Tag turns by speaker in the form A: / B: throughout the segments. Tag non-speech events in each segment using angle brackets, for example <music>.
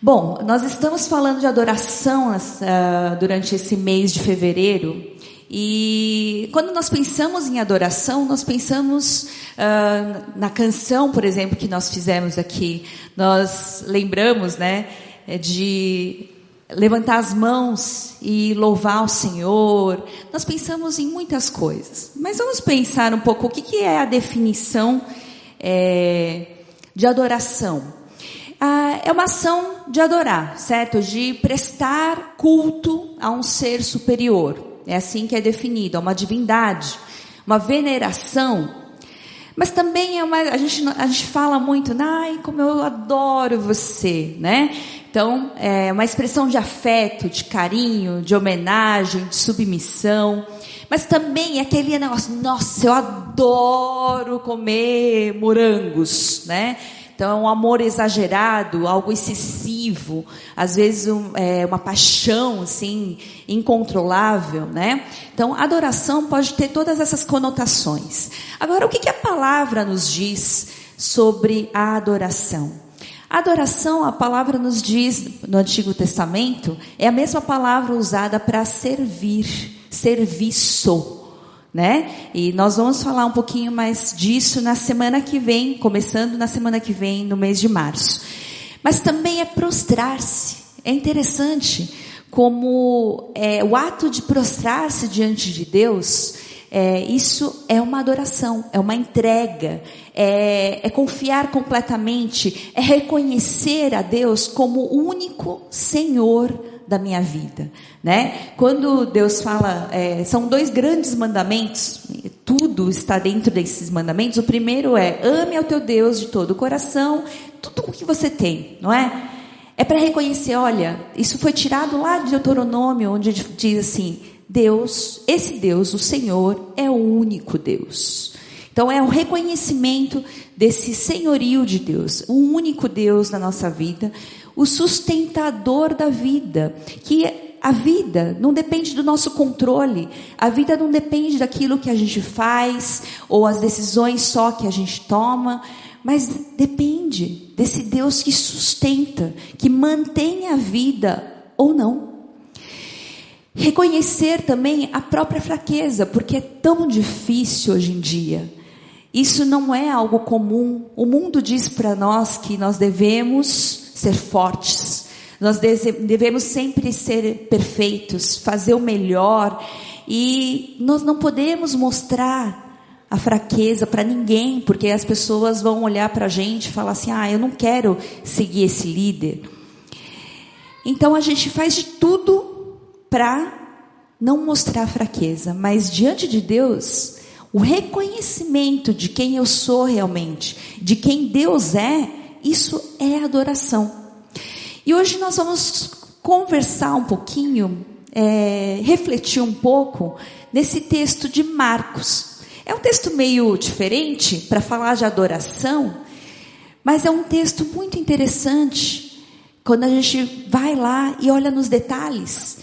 A: Bom, nós estamos falando de adoração uh, durante esse mês de fevereiro. E quando nós pensamos em adoração, nós pensamos uh, na canção, por exemplo, que nós fizemos aqui. Nós lembramos, né, de levantar as mãos e louvar o Senhor. Nós pensamos em muitas coisas. Mas vamos pensar um pouco o que, que é a definição é, de adoração ah, é uma ação de adorar, certo? De prestar culto a um ser superior. É assim que é definido, a uma divindade, uma veneração. Mas também é uma, a gente, a gente fala muito, ai, como eu adoro você, né? Então, é uma expressão de afeto, de carinho, de homenagem, de submissão. Mas também é aquele negócio, nossa, eu adoro comer morangos, né? Então, é um amor exagerado, algo excessivo, às vezes um, é, uma paixão, assim, incontrolável, né? Então, adoração pode ter todas essas conotações. Agora, o que, que a palavra nos diz sobre a adoração? Adoração, a palavra nos diz no Antigo Testamento, é a mesma palavra usada para servir, serviço né? E nós vamos falar um pouquinho mais disso na semana que vem, começando na semana que vem, no mês de março. Mas também é prostrar-se. É interessante como é, o ato de prostrar-se diante de Deus, é, isso é uma adoração, é uma entrega, é, é, confiar completamente, é reconhecer a Deus como o único Senhor da minha vida, né? Quando Deus fala, é, são dois grandes mandamentos, tudo está dentro desses mandamentos. O primeiro é ame ao teu Deus de todo o coração, tudo o que você tem, não é? É para reconhecer, olha, isso foi tirado lá de Deuteronômio, onde diz assim: Deus, esse Deus, o Senhor, é o único Deus. Então é o reconhecimento desse senhorio de Deus, o único Deus na nossa vida, o sustentador da vida, que a vida não depende do nosso controle, a vida não depende daquilo que a gente faz ou as decisões só que a gente toma, mas depende desse Deus que sustenta, que mantém a vida ou não. Reconhecer também a própria fraqueza, porque é tão difícil hoje em dia. Isso não é algo comum. O mundo diz para nós que nós devemos ser fortes. Nós devemos sempre ser perfeitos, fazer o melhor. E nós não podemos mostrar a fraqueza para ninguém, porque as pessoas vão olhar para a gente e falar assim: ah, eu não quero seguir esse líder. Então a gente faz de tudo para não mostrar fraqueza, mas diante de Deus, o reconhecimento de quem eu sou realmente, de quem Deus é, isso é adoração. E hoje nós vamos conversar um pouquinho, é, refletir um pouco nesse texto de Marcos. É um texto meio diferente para falar de adoração, mas é um texto muito interessante quando a gente vai lá e olha nos detalhes,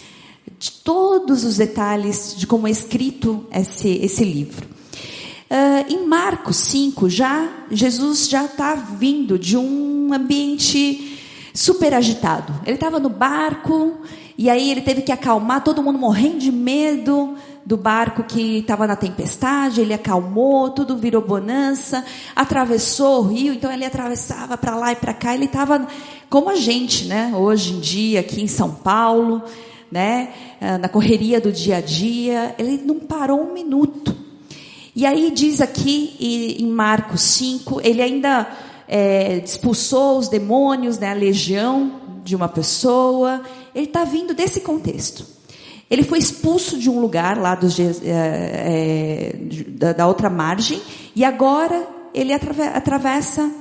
A: de todos os detalhes de como é escrito esse, esse livro. Uh, em Marcos 5, já, Jesus já está vindo de um ambiente super agitado. Ele estava no barco, e aí ele teve que acalmar, todo mundo morrendo de medo do barco que estava na tempestade, ele acalmou, tudo virou bonança, atravessou o rio, então ele atravessava para lá e para cá, ele estava como a gente, né, hoje em dia aqui em São Paulo, né, ah, na correria do dia a dia, ele não parou um minuto. E aí diz aqui em Marcos 5, ele ainda é, expulsou os demônios, né, a legião de uma pessoa. Ele está vindo desse contexto. Ele foi expulso de um lugar lá dos, é, é, da, outra margem e agora ele atravessa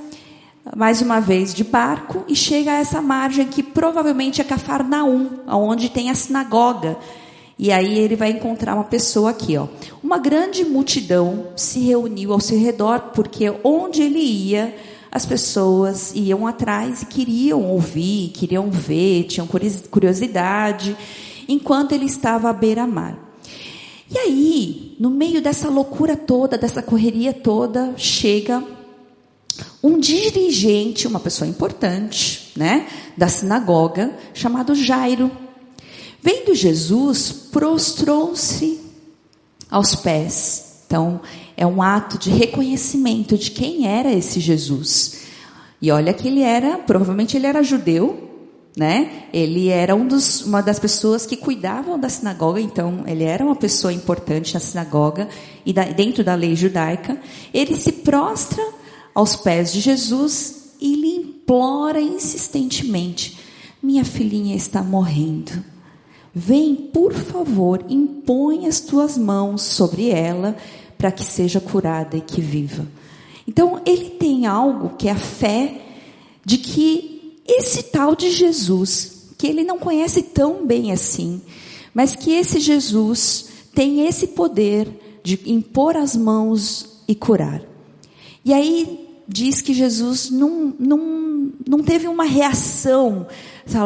A: mais uma vez de barco e chega a essa margem que provavelmente é Cafarnaum, onde tem a sinagoga e aí ele vai encontrar uma pessoa aqui, ó. Uma grande multidão se reuniu ao seu redor, porque onde ele ia, as pessoas iam atrás e queriam ouvir, queriam ver, tinham curiosidade, enquanto ele estava à beira-mar. E aí, no meio dessa loucura toda, dessa correria toda, chega um dirigente, uma pessoa importante, né, da sinagoga, chamado Jairo. Vendo Jesus, prostrou-se aos pés. Então, é um ato de reconhecimento de quem era esse Jesus. E olha que ele era, provavelmente ele era judeu, né? Ele era um dos, uma das pessoas que cuidavam da sinagoga, então ele era uma pessoa importante na sinagoga e da, dentro da lei judaica. Ele se prostra aos pés de Jesus e lhe implora insistentemente: Minha filhinha está morrendo. Vem, por favor, impõe as tuas mãos sobre ela para que seja curada e que viva. Então, ele tem algo que é a fé de que esse tal de Jesus, que ele não conhece tão bem assim, mas que esse Jesus tem esse poder de impor as mãos e curar. E aí diz que Jesus não, não, não teve uma reação,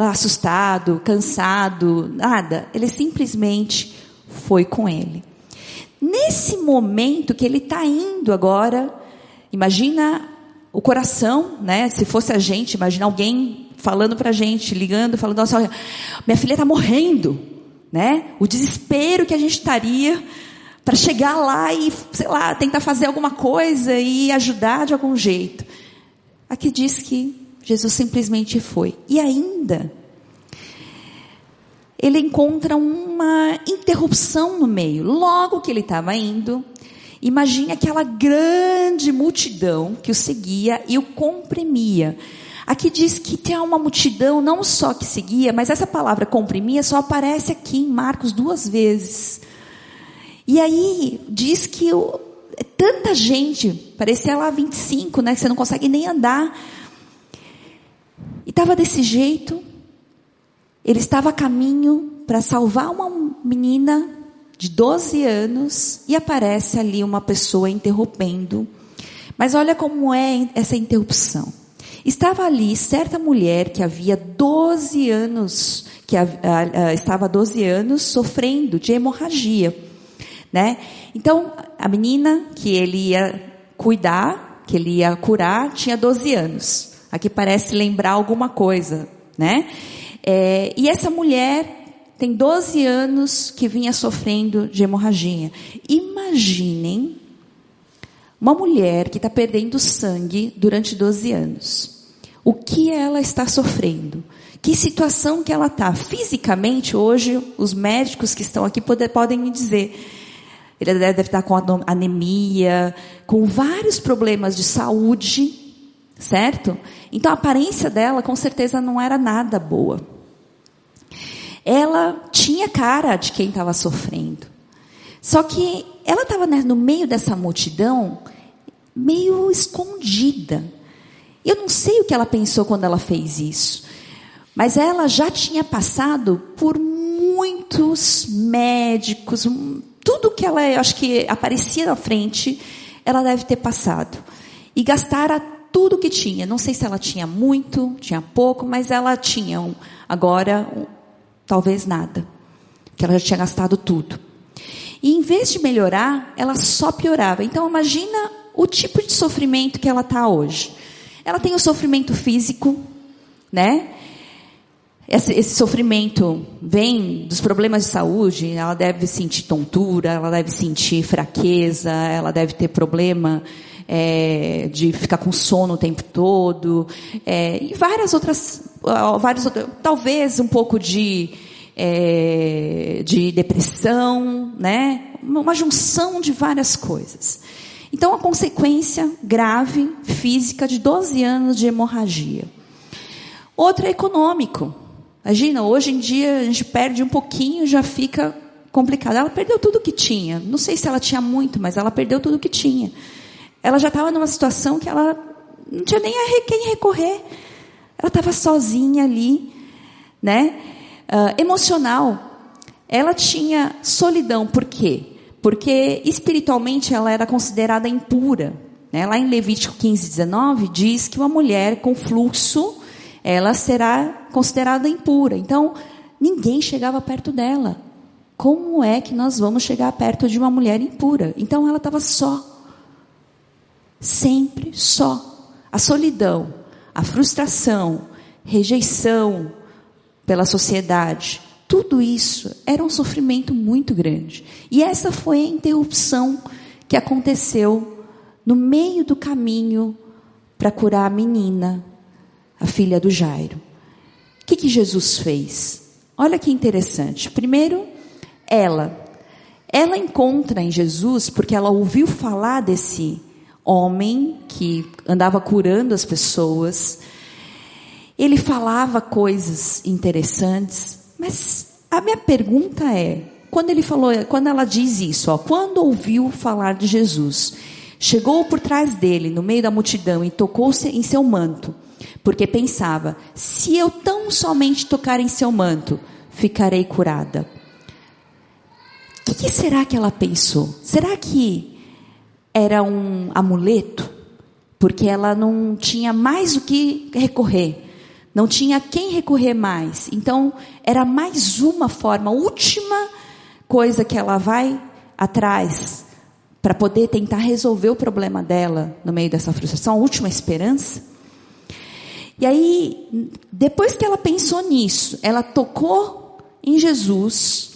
A: assustado, cansado, nada. Ele simplesmente foi com ele. Nesse momento que ele está indo agora, imagina o coração, né? Se fosse a gente, imagina alguém falando para a gente, ligando, falando, nossa, minha filha está morrendo, né? O desespero que a gente estaria para chegar lá e, sei lá, tentar fazer alguma coisa e ajudar de algum jeito. Aqui diz que Jesus simplesmente foi. E ainda, ele encontra uma interrupção no meio. Logo que ele estava indo, imagine aquela grande multidão que o seguia e o comprimia. Aqui diz que tem uma multidão não só que seguia, mas essa palavra comprimia só aparece aqui em Marcos duas vezes. E aí diz que o, tanta gente, parecia lá 25, né, que você não consegue nem andar. E estava desse jeito. Ele estava a caminho para salvar uma menina de 12 anos e aparece ali uma pessoa interrompendo. Mas olha como é essa interrupção. Estava ali certa mulher que havia 12 anos, que a, a, a, estava 12 anos sofrendo de hemorragia né? Então, a menina que ele ia cuidar, que ele ia curar, tinha 12 anos. Aqui parece lembrar alguma coisa, né? É, e essa mulher tem 12 anos que vinha sofrendo de hemorragia. Imaginem uma mulher que está perdendo sangue durante 12 anos. O que ela está sofrendo? Que situação que ela está? Fisicamente, hoje, os médicos que estão aqui podem me dizer ele deve estar com anemia, com vários problemas de saúde, certo? Então a aparência dela com certeza não era nada boa. Ela tinha cara de quem estava sofrendo. Só que ela estava né, no meio dessa multidão, meio escondida. Eu não sei o que ela pensou quando ela fez isso, mas ela já tinha passado por muitos médicos, tudo que ela, acho que aparecia na frente, ela deve ter passado. E gastara tudo que tinha. Não sei se ela tinha muito, tinha pouco, mas ela tinha um, agora um, talvez nada. Que ela já tinha gastado tudo. E em vez de melhorar, ela só piorava. Então imagina o tipo de sofrimento que ela está hoje. Ela tem o sofrimento físico, né? Esse, esse, sofrimento vem dos problemas de saúde, ela deve sentir tontura, ela deve sentir fraqueza, ela deve ter problema é, de ficar com sono o tempo todo, é, e várias outras, vários outros, talvez um pouco de, é, de depressão, né? Uma junção de várias coisas. Então, a consequência grave física de 12 anos de hemorragia. Outro é econômico. Imagina, hoje em dia a gente perde um pouquinho, já fica complicado. Ela perdeu tudo que tinha. Não sei se ela tinha muito, mas ela perdeu tudo que tinha. Ela já estava numa situação que ela não tinha nem a quem recorrer. Ela estava sozinha ali, né? Uh, emocional. Ela tinha solidão. Por quê? Porque espiritualmente ela era considerada impura. Né? Lá em Levítico 15, 19 diz que uma mulher com fluxo ela será considerada impura. Então, ninguém chegava perto dela. Como é que nós vamos chegar perto de uma mulher impura? Então ela estava só. Sempre só. a solidão, a frustração, rejeição pela sociedade, tudo isso era um sofrimento muito grande. E essa foi a interrupção que aconteceu no meio do caminho para curar a menina, a filha do Jairo. O que, que Jesus fez? Olha que interessante. Primeiro, ela. Ela encontra em Jesus, porque ela ouviu falar desse homem que andava curando as pessoas. Ele falava coisas interessantes, mas a minha pergunta é, quando ele falou, quando ela diz isso, ó, quando ouviu falar de Jesus, chegou por trás dele, no meio da multidão, e tocou em seu manto, porque pensava: se eu tão somente tocar em seu manto, ficarei curada. O que, que será que ela pensou? Será que era um amuleto? Porque ela não tinha mais o que recorrer. Não tinha quem recorrer mais. Então, era mais uma forma, última coisa que ela vai atrás para poder tentar resolver o problema dela no meio dessa frustração, a última esperança. E aí, depois que ela pensou nisso, ela tocou em Jesus,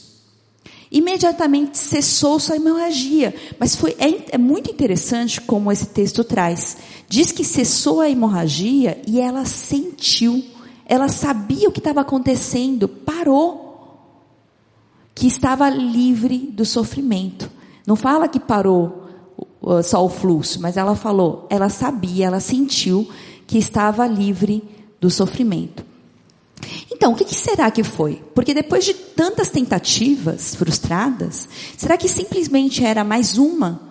A: imediatamente cessou sua hemorragia. Mas foi, é, é muito interessante como esse texto traz. Diz que cessou a hemorragia e ela sentiu, ela sabia o que estava acontecendo, parou, que estava livre do sofrimento. Não fala que parou só o fluxo, mas ela falou, ela sabia, ela sentiu que estava livre do sofrimento. Então, o que, será que foi? Porque depois de tantas tentativas frustradas, será que simplesmente era mais uma?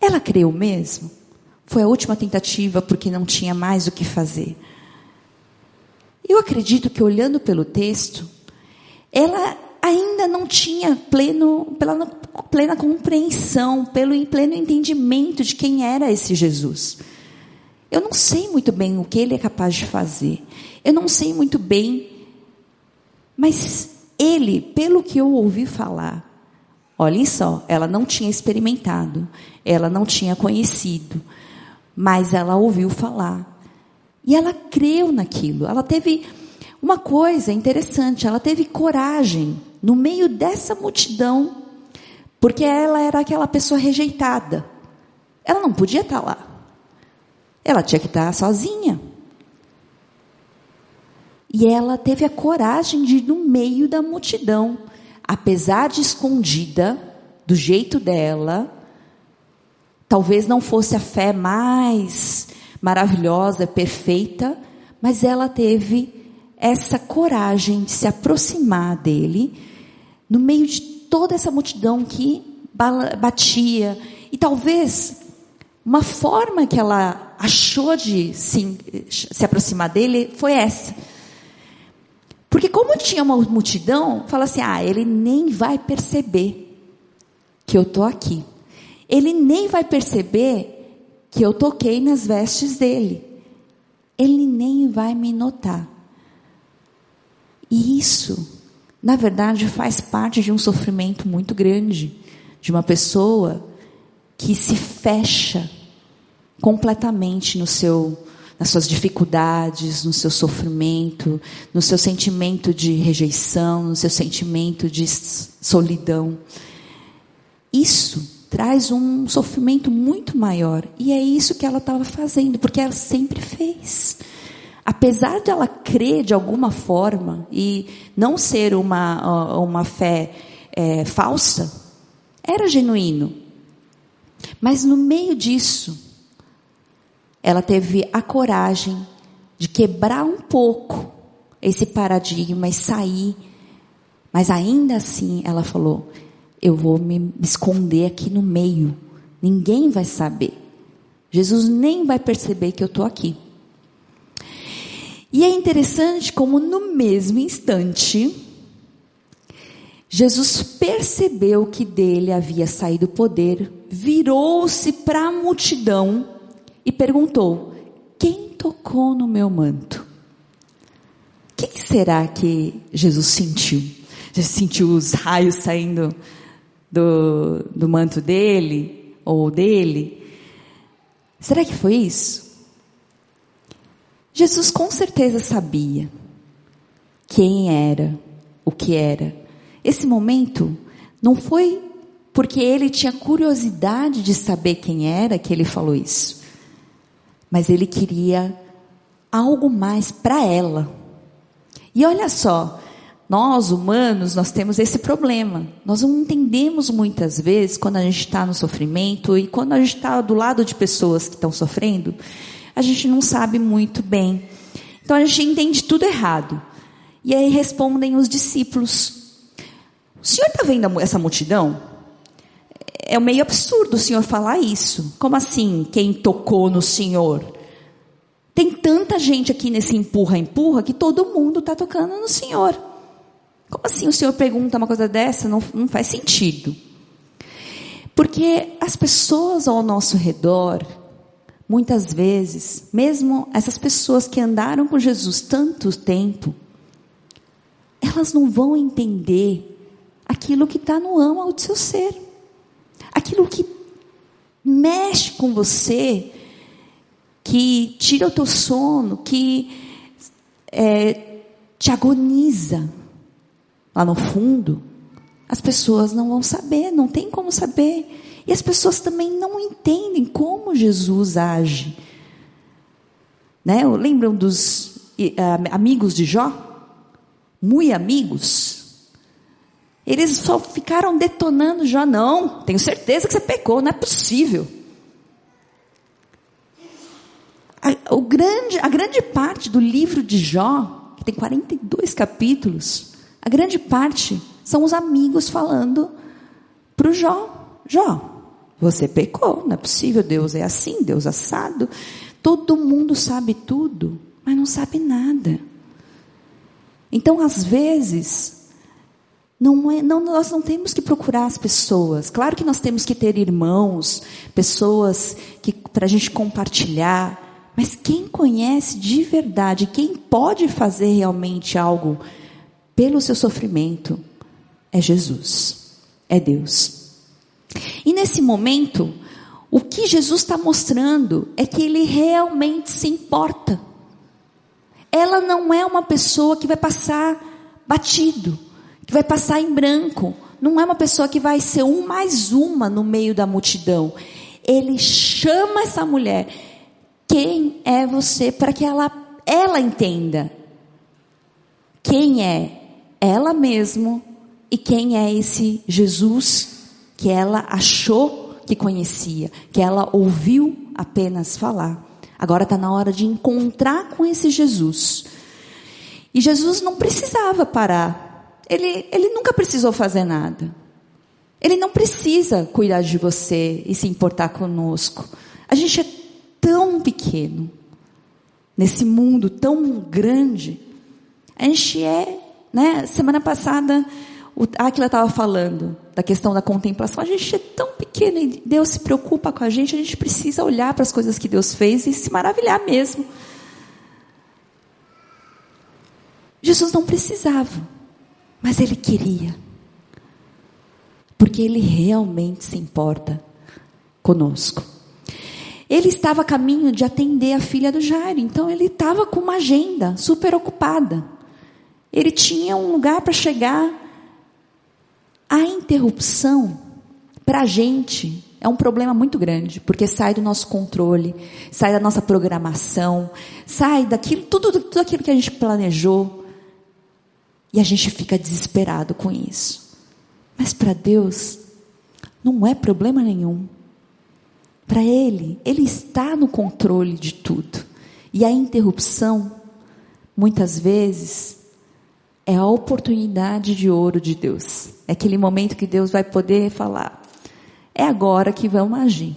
A: Ela creu mesmo? Foi a última tentativa porque não tinha mais o que fazer. Eu acredito que olhando pelo texto, ela ainda não tinha pleno, plena, plena compreensão, pelo pleno entendimento de quem era esse Jesus. Eu não sei muito bem o que ele é capaz de fazer. Eu não sei muito bem, mas ele, pelo que eu ouvi falar, olhem só, ela não tinha experimentado, ela não tinha conhecido, mas ela ouviu falar. E ela creu naquilo. Ela teve uma coisa interessante, ela teve coragem no meio dessa multidão, porque ela era aquela pessoa rejeitada. Ela não podia estar lá. Ela tinha que estar sozinha. E ela teve a coragem de ir no meio da multidão, apesar de escondida, do jeito dela, talvez não fosse a fé mais maravilhosa, perfeita, mas ela teve essa coragem de se aproximar dele no meio de toda essa multidão que batia. E talvez uma forma que ela achou de se, se aproximar dele foi essa. Porque como tinha uma multidão, fala assim: "Ah, ele nem vai perceber que eu tô aqui. Ele nem vai perceber que eu toquei nas vestes dele. Ele nem vai me notar." E isso na verdade, faz parte de um sofrimento muito grande de uma pessoa que se fecha completamente no seu nas suas dificuldades, no seu sofrimento, no seu sentimento de rejeição, no seu sentimento de solidão. Isso traz um sofrimento muito maior. E é isso que ela estava fazendo, porque ela sempre fez apesar de ela crer de alguma forma e não ser uma, uma fé é, falsa, era genuíno. Mas no meio disso, ela teve a coragem de quebrar um pouco esse paradigma e sair. Mas ainda assim, ela falou: Eu vou me esconder aqui no meio. Ninguém vai saber. Jesus nem vai perceber que eu estou aqui. E é interessante como no mesmo instante, Jesus percebeu que dele havia saído o poder, virou-se para a multidão e perguntou: Quem tocou no meu manto? O que, que será que Jesus sentiu? Já sentiu os raios saindo do, do manto dele ou dele? Será que foi isso? Jesus com certeza sabia quem era, o que era. Esse momento não foi porque ele tinha curiosidade de saber quem era que ele falou isso, mas ele queria algo mais para ela. E olha só, nós humanos, nós temos esse problema. Nós não entendemos muitas vezes quando a gente está no sofrimento e quando a gente está do lado de pessoas que estão sofrendo, a gente não sabe muito bem. Então a gente entende tudo errado. E aí respondem os discípulos: O senhor está vendo essa multidão? É meio absurdo o senhor falar isso. Como assim, quem tocou no senhor? Tem tanta gente aqui nesse empurra-empurra que todo mundo está tocando no Senhor. Como assim o Senhor pergunta uma coisa dessa? Não, não faz sentido. Porque as pessoas ao nosso redor, muitas vezes, mesmo essas pessoas que andaram com Jesus tanto tempo, elas não vão entender aquilo que está no âmago do seu ser. Aquilo que mexe com você, que tira o teu sono, que é, te agoniza lá no fundo, as pessoas não vão saber, não tem como saber. E as pessoas também não entendem como Jesus age. Né? Lembram dos uh, amigos de Jó? Muito amigos. Eles só ficaram detonando Jó. Não, tenho certeza que você pecou, não é possível. A, o grande, a grande parte do livro de Jó, que tem 42 capítulos, a grande parte são os amigos falando para o Jó: Jó, você pecou, não é possível, Deus é assim, Deus é assado. Todo mundo sabe tudo, mas não sabe nada. Então, às vezes, não é, não, nós não temos que procurar as pessoas. Claro que nós temos que ter irmãos, pessoas que para a gente compartilhar. Mas quem conhece de verdade, quem pode fazer realmente algo pelo seu sofrimento, é Jesus, é Deus. E nesse momento, o que Jesus está mostrando é que ele realmente se importa. Ela não é uma pessoa que vai passar batido, que vai passar em branco. Não é uma pessoa que vai ser um mais uma no meio da multidão. Ele chama essa mulher quem é você para que ela, ela entenda quem é ela mesma e quem é esse Jesus que ela achou que conhecia, que ela ouviu apenas falar. Agora está na hora de encontrar com esse Jesus. E Jesus não precisava parar. Ele, ele nunca precisou fazer nada. Ele não precisa cuidar de você e se importar conosco. A gente é tão pequeno, nesse mundo tão grande. A gente é, né? Semana passada, o Aquila estava falando da questão da contemplação. A gente é tão pequeno e Deus se preocupa com a gente, a gente precisa olhar para as coisas que Deus fez e se maravilhar mesmo. Jesus não precisava, mas ele queria. Porque ele realmente se importa conosco. Ele estava a caminho de atender a filha do Jairo, então ele estava com uma agenda super ocupada. Ele tinha um lugar para chegar. A interrupção, para a gente, é um problema muito grande, porque sai do nosso controle, sai da nossa programação, sai daquilo, tudo, tudo aquilo que a gente planejou, e a gente fica desesperado com isso. Mas para Deus, não é problema nenhum. Para Ele, Ele está no controle de tudo. E a interrupção, muitas vezes, é a oportunidade de ouro de Deus. É aquele momento que Deus vai poder falar: é agora que vamos agir.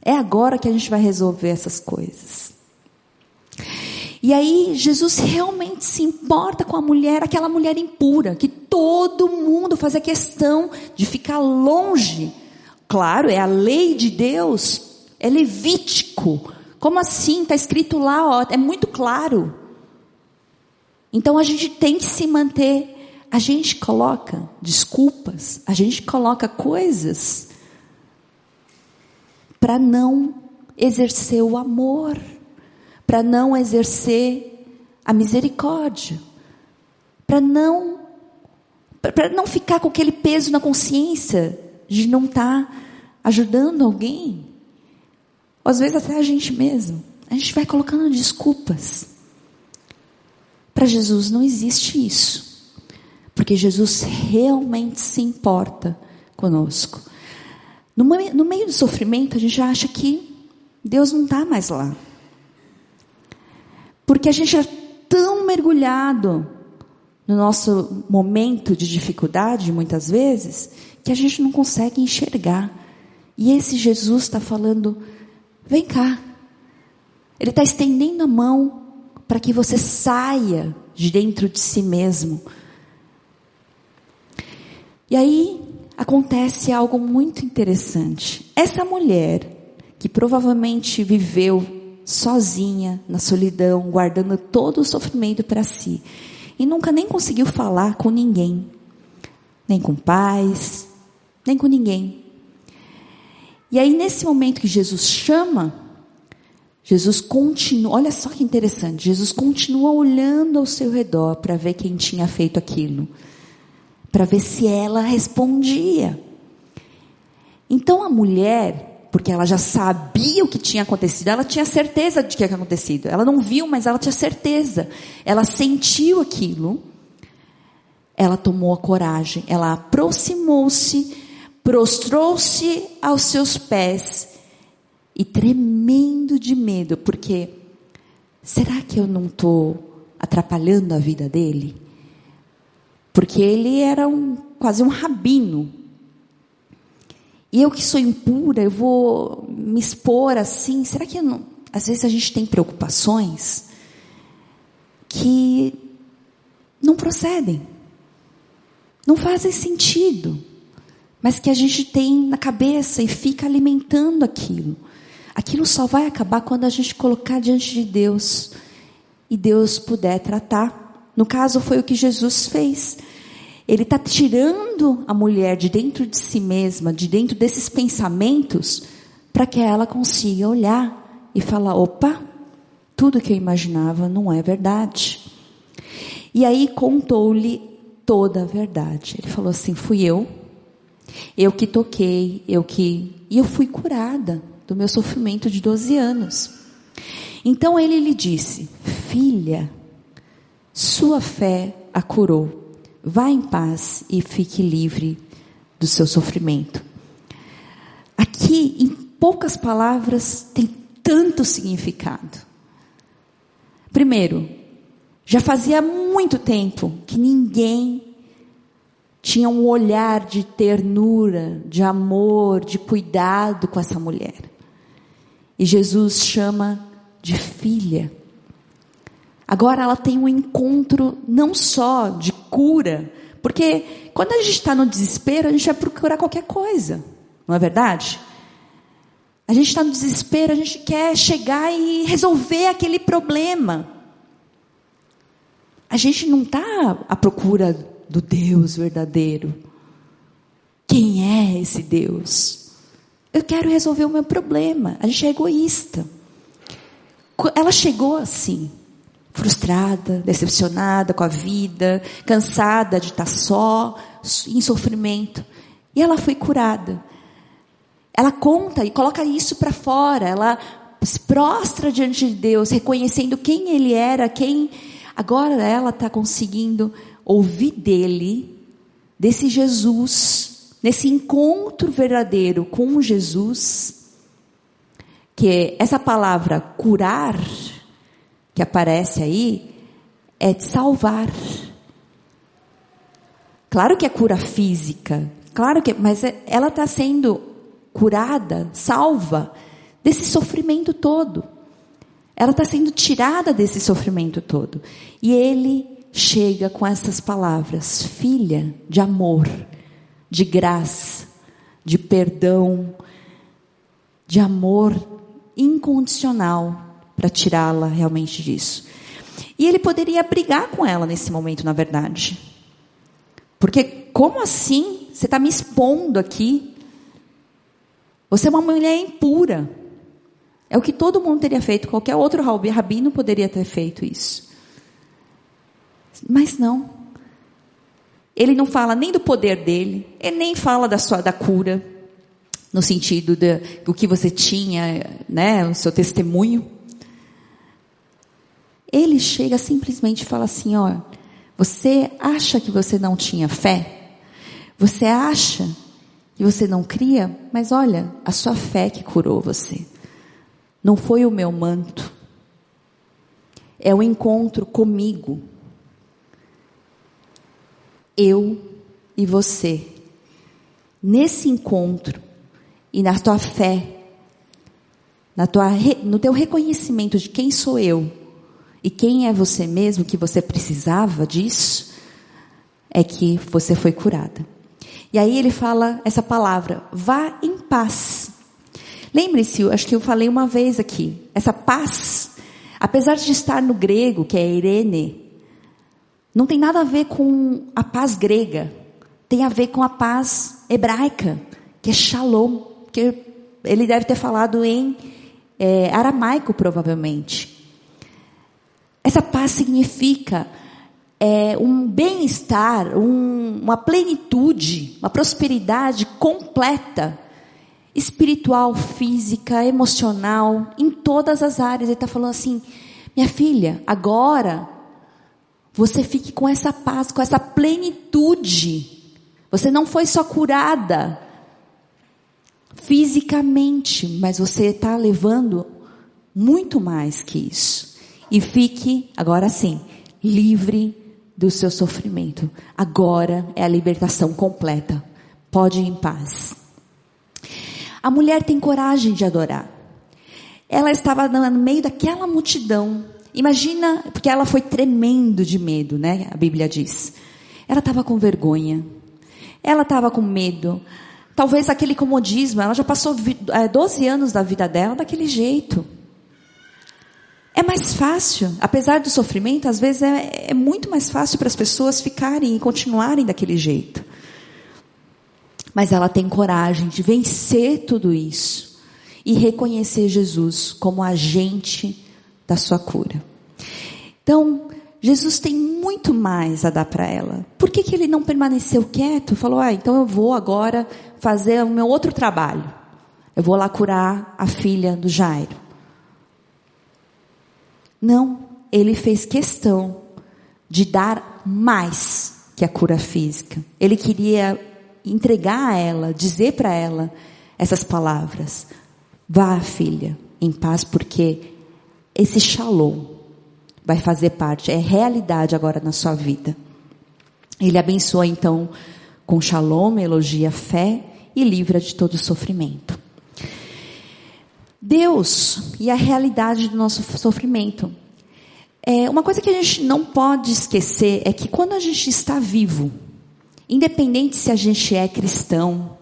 A: É agora que a gente vai resolver essas coisas. E aí Jesus realmente se importa com a mulher, aquela mulher impura, que todo mundo fazia questão de ficar longe Claro, é a lei de Deus, é levítico. Como assim? Está escrito lá, ó, é muito claro. Então a gente tem que se manter. A gente coloca desculpas, a gente coloca coisas para não exercer o amor, para não exercer a misericórdia, para não para não ficar com aquele peso na consciência de não estar tá ajudando alguém. Às vezes até a gente mesmo. A gente vai colocando desculpas. Para Jesus não existe isso. Porque Jesus realmente se importa conosco. No, no meio do sofrimento, a gente acha que Deus não está mais lá. Porque a gente é tão mergulhado no nosso momento de dificuldade, muitas vezes, que a gente não consegue enxergar. E esse Jesus está falando: vem cá. Ele está estendendo a mão para que você saia de dentro de si mesmo. E aí acontece algo muito interessante. Essa mulher, que provavelmente viveu sozinha, na solidão, guardando todo o sofrimento para si, e nunca nem conseguiu falar com ninguém, nem com pais, nem com ninguém. E aí, nesse momento que Jesus chama, Jesus continua, olha só que interessante, Jesus continua olhando ao seu redor para ver quem tinha feito aquilo, para ver se ela respondia. Então a mulher, porque ela já sabia o que tinha acontecido, ela tinha certeza de que tinha acontecido. Ela não viu, mas ela tinha certeza. Ela sentiu aquilo. Ela tomou a coragem, ela aproximou-se, prostrou-se aos seus pés e tremendo de medo, porque será que eu não estou atrapalhando a vida dele? Porque ele era um, quase um rabino. E eu que sou impura, eu vou me expor assim? Será que não... às vezes a gente tem preocupações que não procedem, não fazem sentido, mas que a gente tem na cabeça e fica alimentando aquilo. Aquilo só vai acabar quando a gente colocar diante de Deus e Deus puder tratar. No caso, foi o que Jesus fez. Ele está tirando a mulher de dentro de si mesma, de dentro desses pensamentos, para que ela consiga olhar e falar: opa, tudo que eu imaginava não é verdade. E aí contou-lhe toda a verdade. Ele falou assim: fui eu, eu que toquei, eu que. E eu fui curada do meu sofrimento de 12 anos. Então ele lhe disse: Filha, sua fé a curou. Vá em paz e fique livre do seu sofrimento. Aqui, em poucas palavras, tem tanto significado. Primeiro, já fazia muito tempo que ninguém tinha um olhar de ternura, de amor, de cuidado com essa mulher. E Jesus chama de filha. Agora ela tem um encontro não só de cura, porque quando a gente está no desespero, a gente vai procurar qualquer coisa, não é verdade? A gente está no desespero, a gente quer chegar e resolver aquele problema. A gente não está à procura do Deus verdadeiro. Quem é esse Deus? Eu quero resolver o meu problema. A gente é egoísta. Ela chegou assim, frustrada, decepcionada com a vida, cansada de estar só, em sofrimento. E ela foi curada. Ela conta e coloca isso para fora. Ela se prostra diante de Deus, reconhecendo quem Ele era, quem. Agora ela está conseguindo ouvir dele, desse Jesus nesse encontro verdadeiro com Jesus, que essa palavra curar, que aparece aí, é de salvar. Claro que é cura física, claro que, mas é, ela está sendo curada, salva desse sofrimento todo. Ela está sendo tirada desse sofrimento todo. E ele chega com essas palavras: filha de amor, de graça, de perdão, de amor incondicional para tirá-la realmente disso. E ele poderia brigar com ela nesse momento, na verdade. Porque, como assim? Você está me expondo aqui. Você é uma mulher impura. É o que todo mundo teria feito, qualquer outro rabino poderia ter feito isso. Mas não. Ele não fala nem do poder dele, ele nem fala da sua da cura, no sentido de, do que você tinha, né, o seu testemunho. Ele chega simplesmente e fala assim: ó, você acha que você não tinha fé? Você acha que você não cria? Mas olha, a sua fé que curou você. Não foi o meu manto. É o encontro comigo. Eu e você. Nesse encontro e na tua fé, na tua, no teu reconhecimento de quem sou eu e quem é você mesmo, que você precisava disso, é que você foi curada. E aí ele fala essa palavra, vá em paz. Lembre-se, acho que eu falei uma vez aqui, essa paz, apesar de estar no grego, que é Irene, não tem nada a ver com a paz grega, tem a ver com a paz hebraica, que é shalom, que ele deve ter falado em é, aramaico provavelmente. Essa paz significa é, um bem-estar, um, uma plenitude, uma prosperidade completa, espiritual, física, emocional, em todas as áreas. Ele está falando assim: minha filha, agora você fique com essa paz, com essa plenitude. Você não foi só curada fisicamente, mas você está levando muito mais que isso. E fique, agora sim, livre do seu sofrimento. Agora é a libertação completa. Pode ir em paz. A mulher tem coragem de adorar. Ela estava no meio daquela multidão. Imagina, porque ela foi tremendo de medo, né? A Bíblia diz. Ela estava com vergonha. Ela estava com medo. Talvez aquele comodismo, ela já passou 12 é, anos da vida dela daquele jeito. É mais fácil, apesar do sofrimento, às vezes é, é muito mais fácil para as pessoas ficarem e continuarem daquele jeito. Mas ela tem coragem de vencer tudo isso e reconhecer Jesus como agente da sua cura. Então, Jesus tem muito mais a dar para ela. Por que, que ele não permaneceu quieto? Falou, ah, então eu vou agora fazer o meu outro trabalho. Eu vou lá curar a filha do Jairo. Não, ele fez questão de dar mais que a cura física. Ele queria entregar a ela, dizer para ela essas palavras: Vá, filha, em paz, porque esse shalom vai fazer parte, é realidade agora na sua vida. Ele abençoa então com shalom, elogia a fé e livra de todo sofrimento. Deus e a realidade do nosso sofrimento. É, uma coisa que a gente não pode esquecer é que quando a gente está vivo, independente se a gente é cristão,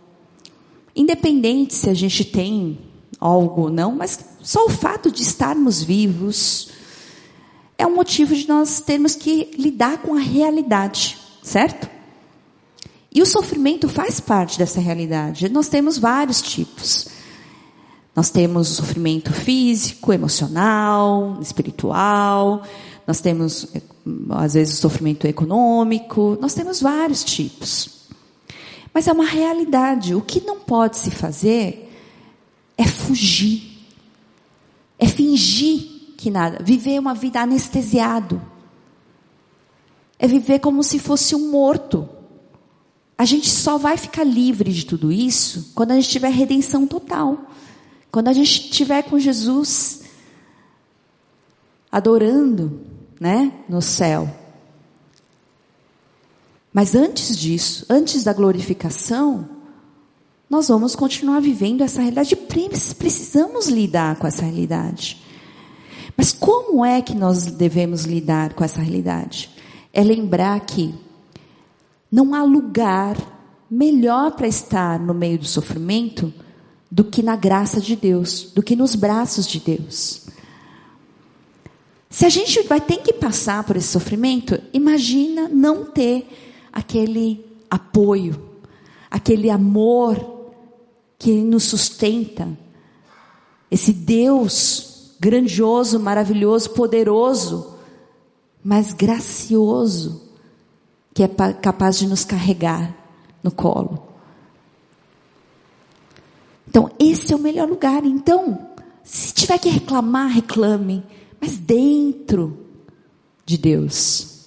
A: independente se a gente tem algo ou não, mas só o fato de estarmos vivos é um motivo de nós termos que lidar com a realidade, certo? E o sofrimento faz parte dessa realidade. Nós temos vários tipos. Nós temos o sofrimento físico, emocional, espiritual, nós temos, às vezes, o sofrimento econômico, nós temos vários tipos. Mas é uma realidade. O que não pode se fazer é fugir, é fingir que nada, viver uma vida anestesiado, é viver como se fosse um morto. A gente só vai ficar livre de tudo isso quando a gente tiver redenção total. Quando a gente estiver com Jesus, adorando, né, no céu. Mas antes disso, antes da glorificação, nós vamos continuar vivendo essa realidade. Precisamos lidar com essa realidade. Mas como é que nós devemos lidar com essa realidade? É lembrar que não há lugar melhor para estar no meio do sofrimento do que na graça de Deus, do que nos braços de Deus. Se a gente vai ter que passar por esse sofrimento, imagina não ter aquele apoio, aquele amor que nos sustenta esse Deus grandioso, maravilhoso, poderoso, mas gracioso, que é capaz de nos carregar no colo. Então, esse é o melhor lugar. Então, se tiver que reclamar, reclame, mas dentro de Deus.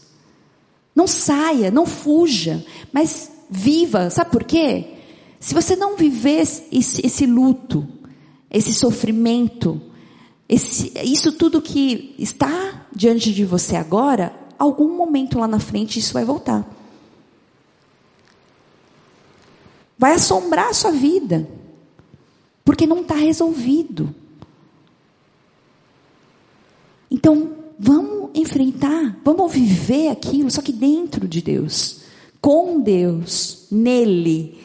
A: Não saia, não fuja, mas viva. Sabe por quê? Se você não viver esse, esse luto, esse sofrimento, esse, isso tudo que está diante de você agora, algum momento lá na frente isso vai voltar. Vai assombrar a sua vida, porque não está resolvido. Então, vamos enfrentar, vamos viver aquilo, só que dentro de Deus, com Deus, nele.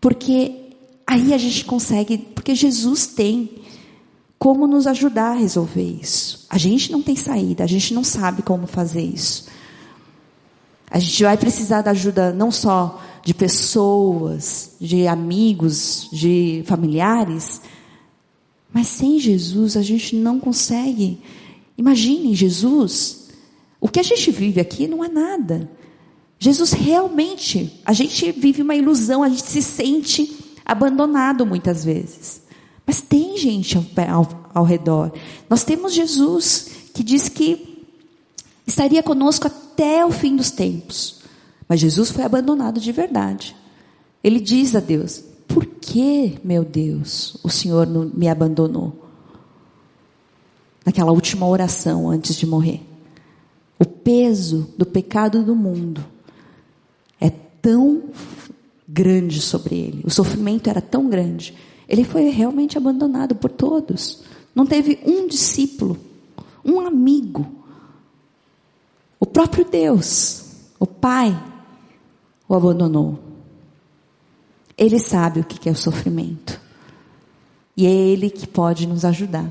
A: Porque aí a gente consegue, porque Jesus tem como nos ajudar a resolver isso. A gente não tem saída, a gente não sabe como fazer isso. A gente vai precisar da ajuda não só de pessoas, de amigos, de familiares, mas sem Jesus a gente não consegue Imaginem Jesus. O que a gente vive aqui não é nada. Jesus realmente, a gente vive uma ilusão, a gente se sente abandonado muitas vezes. Mas tem gente ao, ao, ao redor. Nós temos Jesus que diz que estaria conosco até o fim dos tempos. Mas Jesus foi abandonado de verdade. Ele diz a Deus: Por que, meu Deus, o Senhor me abandonou? naquela última oração antes de morrer. O peso do pecado do mundo é tão grande sobre ele, o sofrimento era tão grande. Ele foi realmente abandonado por todos. Não teve um discípulo, um amigo. O próprio Deus, o Pai, o abandonou. Ele sabe o que é o sofrimento. E é Ele que pode nos ajudar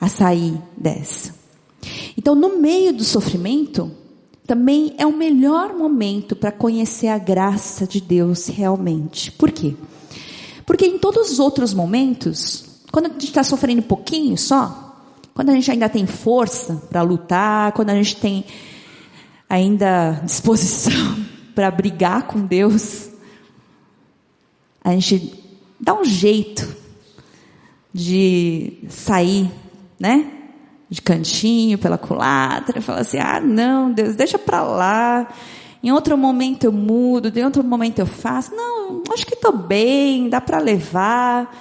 A: a sair dessa. Então, no meio do sofrimento, também é o melhor momento para conhecer a graça de Deus realmente. Por quê? Porque em todos os outros momentos, quando a gente está sofrendo um pouquinho só, quando a gente ainda tem força para lutar, quando a gente tem ainda disposição <laughs> para brigar com Deus, a gente dá um jeito de sair né? De cantinho, pela culatra, fala assim: ah, não, Deus, deixa para lá. Em outro momento eu mudo, em outro momento eu faço. Não, acho que estou bem, dá para levar.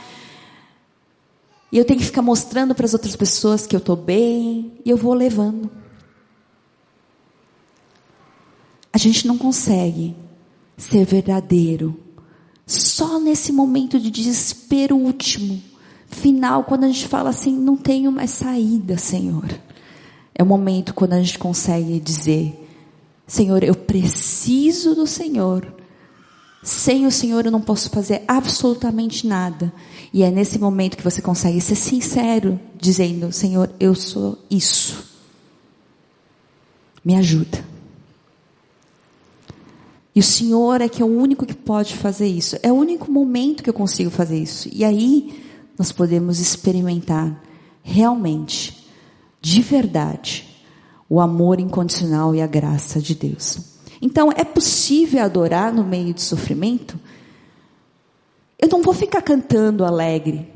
A: E eu tenho que ficar mostrando para as outras pessoas que eu estou bem, e eu vou levando. A gente não consegue ser verdadeiro só nesse momento de desespero último final, quando a gente fala assim, não tenho mais saída, Senhor. É o momento quando a gente consegue dizer, Senhor, eu preciso do Senhor. Sem o Senhor eu não posso fazer absolutamente nada. E é nesse momento que você consegue ser sincero, dizendo: Senhor, eu sou isso. Me ajuda. E o Senhor é que é o único que pode fazer isso. É o único momento que eu consigo fazer isso. E aí nós podemos experimentar realmente, de verdade, o amor incondicional e a graça de Deus. Então, é possível adorar no meio de sofrimento? Eu não vou ficar cantando alegre.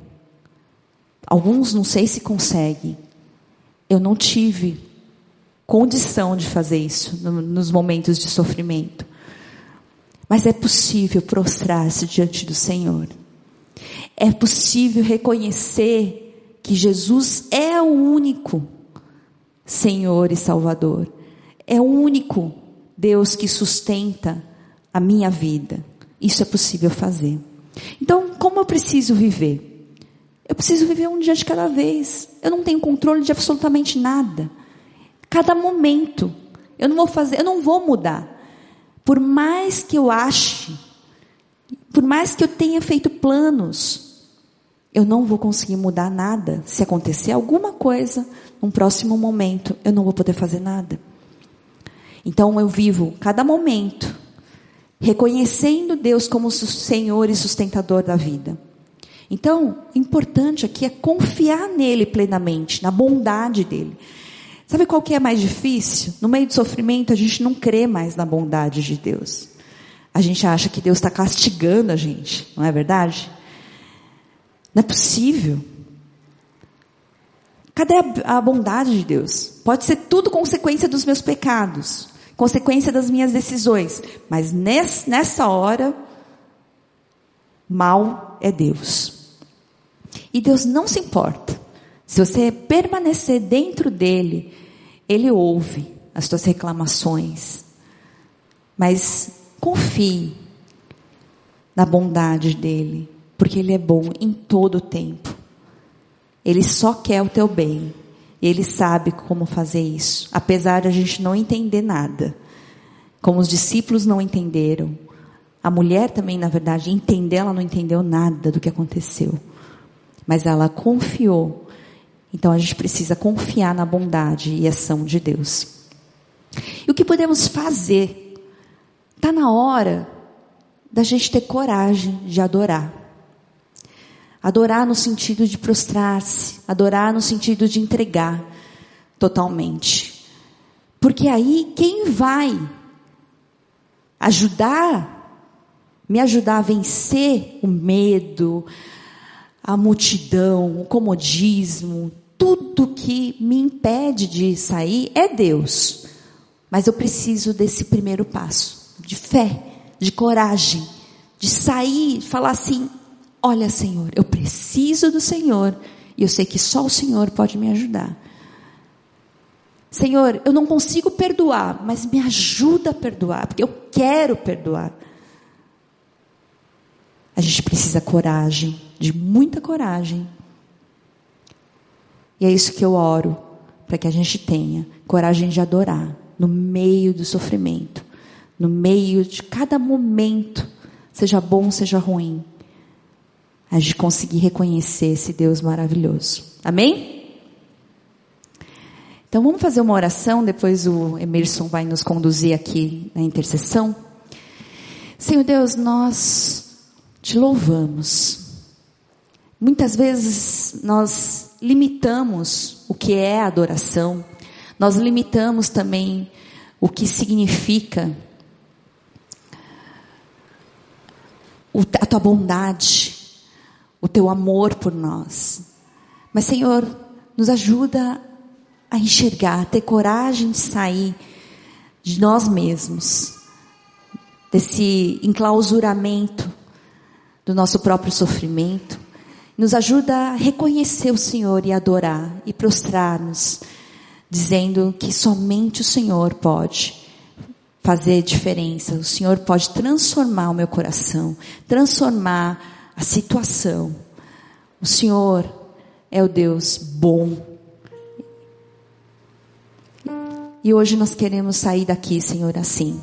A: Alguns não sei se conseguem. Eu não tive condição de fazer isso nos momentos de sofrimento. Mas é possível prostrar-se diante do Senhor é possível reconhecer que Jesus é o único Senhor e Salvador. É o único Deus que sustenta a minha vida. Isso é possível fazer. Então, como eu preciso viver? Eu preciso viver um dia de cada vez. Eu não tenho controle de absolutamente nada. Cada momento. Eu não vou fazer, eu não vou mudar. Por mais que eu ache, por mais que eu tenha feito planos, eu não vou conseguir mudar nada. Se acontecer alguma coisa, num próximo momento, eu não vou poder fazer nada. Então eu vivo cada momento reconhecendo Deus como Senhor e sustentador da vida. Então, o importante aqui é confiar nele plenamente, na bondade dele. Sabe qual que é mais difícil? No meio do sofrimento, a gente não crê mais na bondade de Deus. A gente acha que Deus está castigando a gente, não é verdade? Não é possível. Cadê a, a bondade de Deus? Pode ser tudo consequência dos meus pecados, consequência das minhas decisões, mas nesse, nessa hora, mal é Deus. E Deus não se importa. Se você permanecer dentro dele, ele ouve as tuas reclamações. Mas confie na bondade dele, porque ele é bom em todo o tempo. Ele só quer o teu bem. E ele sabe como fazer isso, apesar de a gente não entender nada. Como os discípulos não entenderam. A mulher também, na verdade, entender, ela não entendeu nada do que aconteceu. Mas ela confiou. Então a gente precisa confiar na bondade e ação de Deus. E o que podemos fazer? Está na hora da gente ter coragem de adorar. Adorar no sentido de prostrar-se, adorar no sentido de entregar totalmente. Porque aí quem vai ajudar, me ajudar a vencer o medo, a multidão, o comodismo, tudo que me impede de sair é Deus. Mas eu preciso desse primeiro passo, de fé, de coragem, de sair, falar assim: Olha, Senhor, eu preciso do Senhor e eu sei que só o Senhor pode me ajudar. Senhor, eu não consigo perdoar, mas me ajuda a perdoar, porque eu quero perdoar. A gente precisa coragem, de muita coragem. E é isso que eu oro, para que a gente tenha coragem de adorar no meio do sofrimento, no meio de cada momento, seja bom, seja ruim a gente conseguir reconhecer esse Deus maravilhoso. Amém? Então vamos fazer uma oração, depois o Emerson vai nos conduzir aqui na intercessão. Senhor Deus, nós te louvamos. Muitas vezes nós limitamos o que é adoração, nós limitamos também o que significa a tua bondade, o teu amor por nós. Mas, Senhor, nos ajuda a enxergar, a ter coragem de sair de nós mesmos, desse enclausuramento do nosso próprio sofrimento. Nos ajuda a reconhecer o Senhor e adorar e prostrar-nos, dizendo que somente o Senhor pode fazer diferença. O Senhor pode transformar o meu coração, transformar a situação. O Senhor é o Deus bom. E hoje nós queremos sair daqui, Senhor, assim.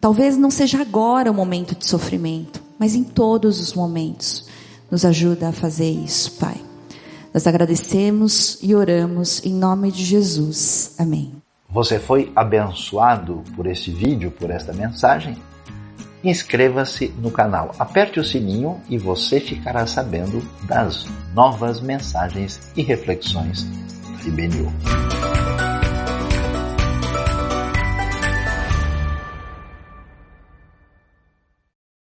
A: Talvez não seja agora o momento de sofrimento, mas em todos os momentos. Nos ajuda a fazer isso, Pai. Nós agradecemos e oramos em nome de Jesus. Amém.
B: Você foi abençoado por esse vídeo, por esta mensagem? inscreva-se no canal, aperte o sininho e você ficará sabendo das novas mensagens e reflexões do IBNU.